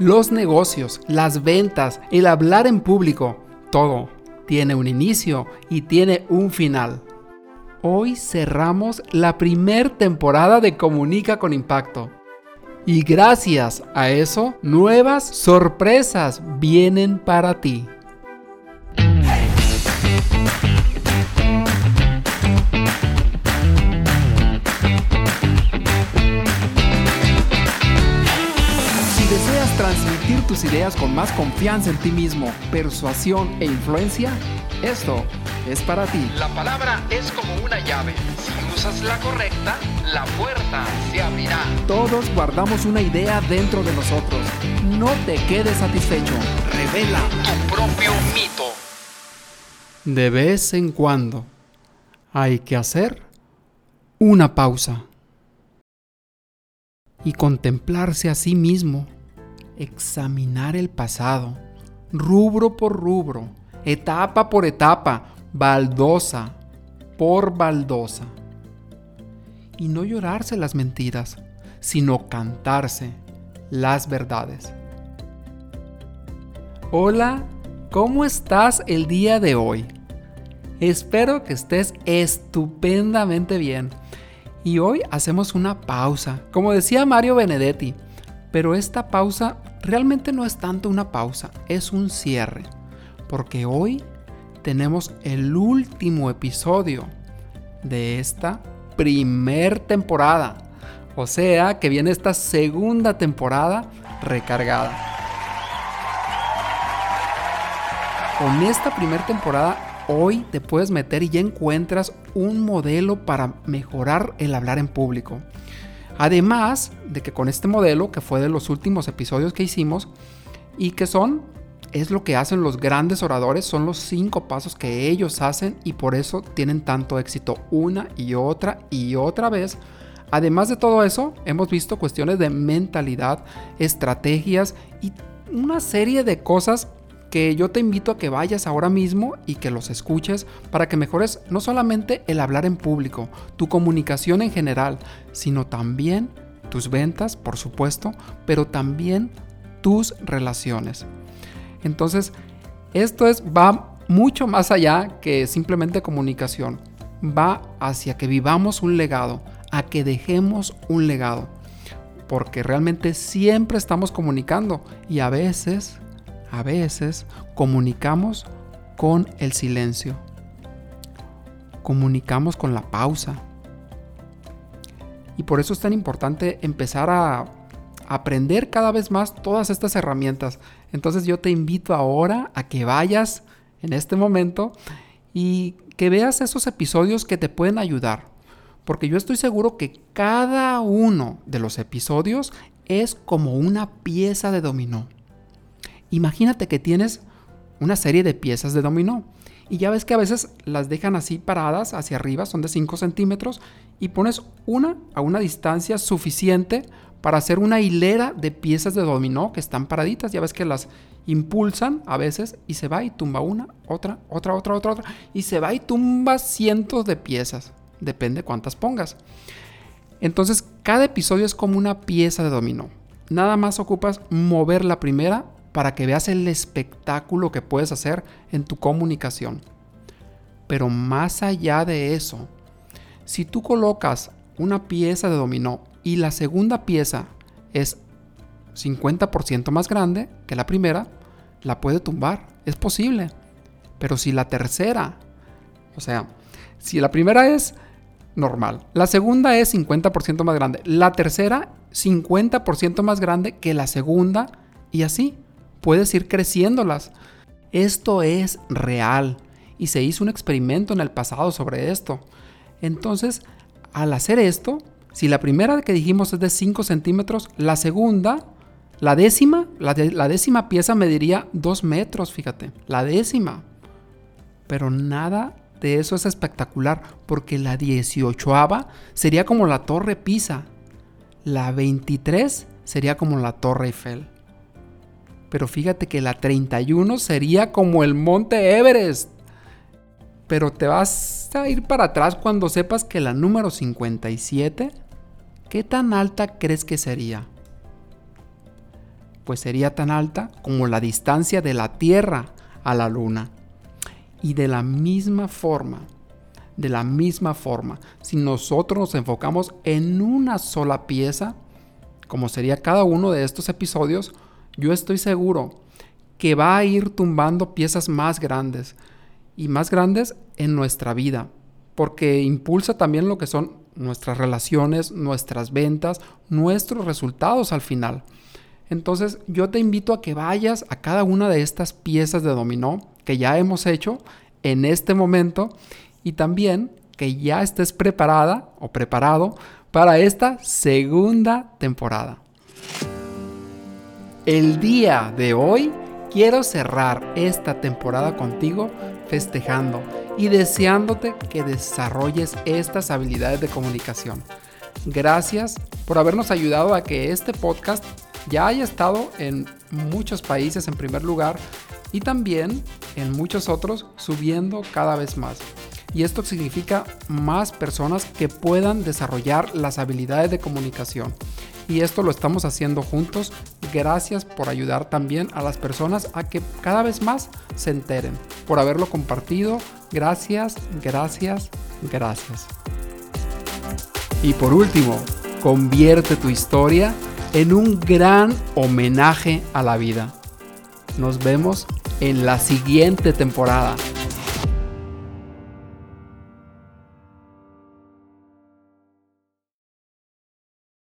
Los negocios, las ventas, el hablar en público, todo tiene un inicio y tiene un final. Hoy cerramos la primer temporada de Comunica con Impacto. Y gracias a eso, nuevas sorpresas vienen para ti. Transmitir tus ideas con más confianza en ti mismo, persuasión e influencia, esto es para ti. La palabra es como una llave. Si usas la correcta, la puerta se abrirá. Todos guardamos una idea dentro de nosotros. No te quedes satisfecho. Revela tu propio mito. De vez en cuando hay que hacer una pausa y contemplarse a sí mismo examinar el pasado, rubro por rubro, etapa por etapa, baldosa por baldosa. Y no llorarse las mentiras, sino cantarse las verdades. Hola, ¿cómo estás el día de hoy? Espero que estés estupendamente bien. Y hoy hacemos una pausa, como decía Mario Benedetti, pero esta pausa realmente no es tanto una pausa, es un cierre, porque hoy tenemos el último episodio de esta primer temporada. O sea que viene esta segunda temporada recargada. Con esta primera temporada hoy te puedes meter y ya encuentras un modelo para mejorar el hablar en público. Además de que con este modelo, que fue de los últimos episodios que hicimos, y que son, es lo que hacen los grandes oradores, son los cinco pasos que ellos hacen y por eso tienen tanto éxito una y otra y otra vez. Además de todo eso, hemos visto cuestiones de mentalidad, estrategias y una serie de cosas que yo te invito a que vayas ahora mismo y que los escuches para que mejores no solamente el hablar en público, tu comunicación en general, sino también tus ventas, por supuesto, pero también tus relaciones. Entonces, esto es va mucho más allá que simplemente comunicación. Va hacia que vivamos un legado, a que dejemos un legado. Porque realmente siempre estamos comunicando y a veces a veces comunicamos con el silencio. Comunicamos con la pausa. Y por eso es tan importante empezar a aprender cada vez más todas estas herramientas. Entonces yo te invito ahora a que vayas en este momento y que veas esos episodios que te pueden ayudar. Porque yo estoy seguro que cada uno de los episodios es como una pieza de dominó. Imagínate que tienes una serie de piezas de dominó y ya ves que a veces las dejan así paradas hacia arriba, son de 5 centímetros, y pones una a una distancia suficiente para hacer una hilera de piezas de dominó que están paraditas. Ya ves que las impulsan a veces y se va y tumba una, otra, otra, otra, otra, otra, y se va y tumba cientos de piezas. Depende cuántas pongas. Entonces, cada episodio es como una pieza de dominó. Nada más ocupas mover la primera para que veas el espectáculo que puedes hacer en tu comunicación. Pero más allá de eso, si tú colocas una pieza de dominó y la segunda pieza es 50% más grande que la primera, la puede tumbar. Es posible. Pero si la tercera, o sea, si la primera es normal, la segunda es 50% más grande, la tercera 50% más grande que la segunda y así puedes ir creciéndolas. Esto es real y se hizo un experimento en el pasado sobre esto. Entonces, al hacer esto, si la primera que dijimos es de 5 centímetros, la segunda, la décima, la, décima pieza mediría 2 metros, fíjate, la décima. Pero nada de eso es espectacular, porque la 18 sería como la Torre Pisa, la 23 sería como la Torre Eiffel. Pero fíjate que la 31 sería como el monte Everest. Pero te vas a ir para atrás cuando sepas que la número 57, ¿qué tan alta crees que sería? pues sería tan alta como la distancia de la Tierra a la Luna. Y de la misma forma, de la misma forma, si nosotros nos enfocamos en una sola pieza, como sería cada uno de estos episodios, yo estoy seguro que va a ir tumbando piezas más grandes y más grandes en nuestra vida, porque impulsa también lo que son nuestras relaciones, nuestras ventas, nuestros resultados al final. Entonces yo te invito a que vayas a cada una de estas piezas de dominó que ya hemos hecho en este momento y también que ya estés preparada o preparado para esta segunda temporada. El día de hoy quiero cerrar esta temporada contigo festejando y deseándote que desarrolles estas habilidades de comunicación. Gracias por habernos ayudado a que este podcast ya haya estado en muchos países en primer lugar y también en muchos otros subiendo cada vez más. Y esto significa más personas que puedan desarrollar las habilidades de comunicación. Y esto lo estamos haciendo juntos. Gracias por ayudar también a las personas a que cada vez más se enteren. Por haberlo compartido. Gracias, gracias, gracias. Y por último, convierte tu historia en un gran homenaje a la vida. Nos vemos en la siguiente temporada.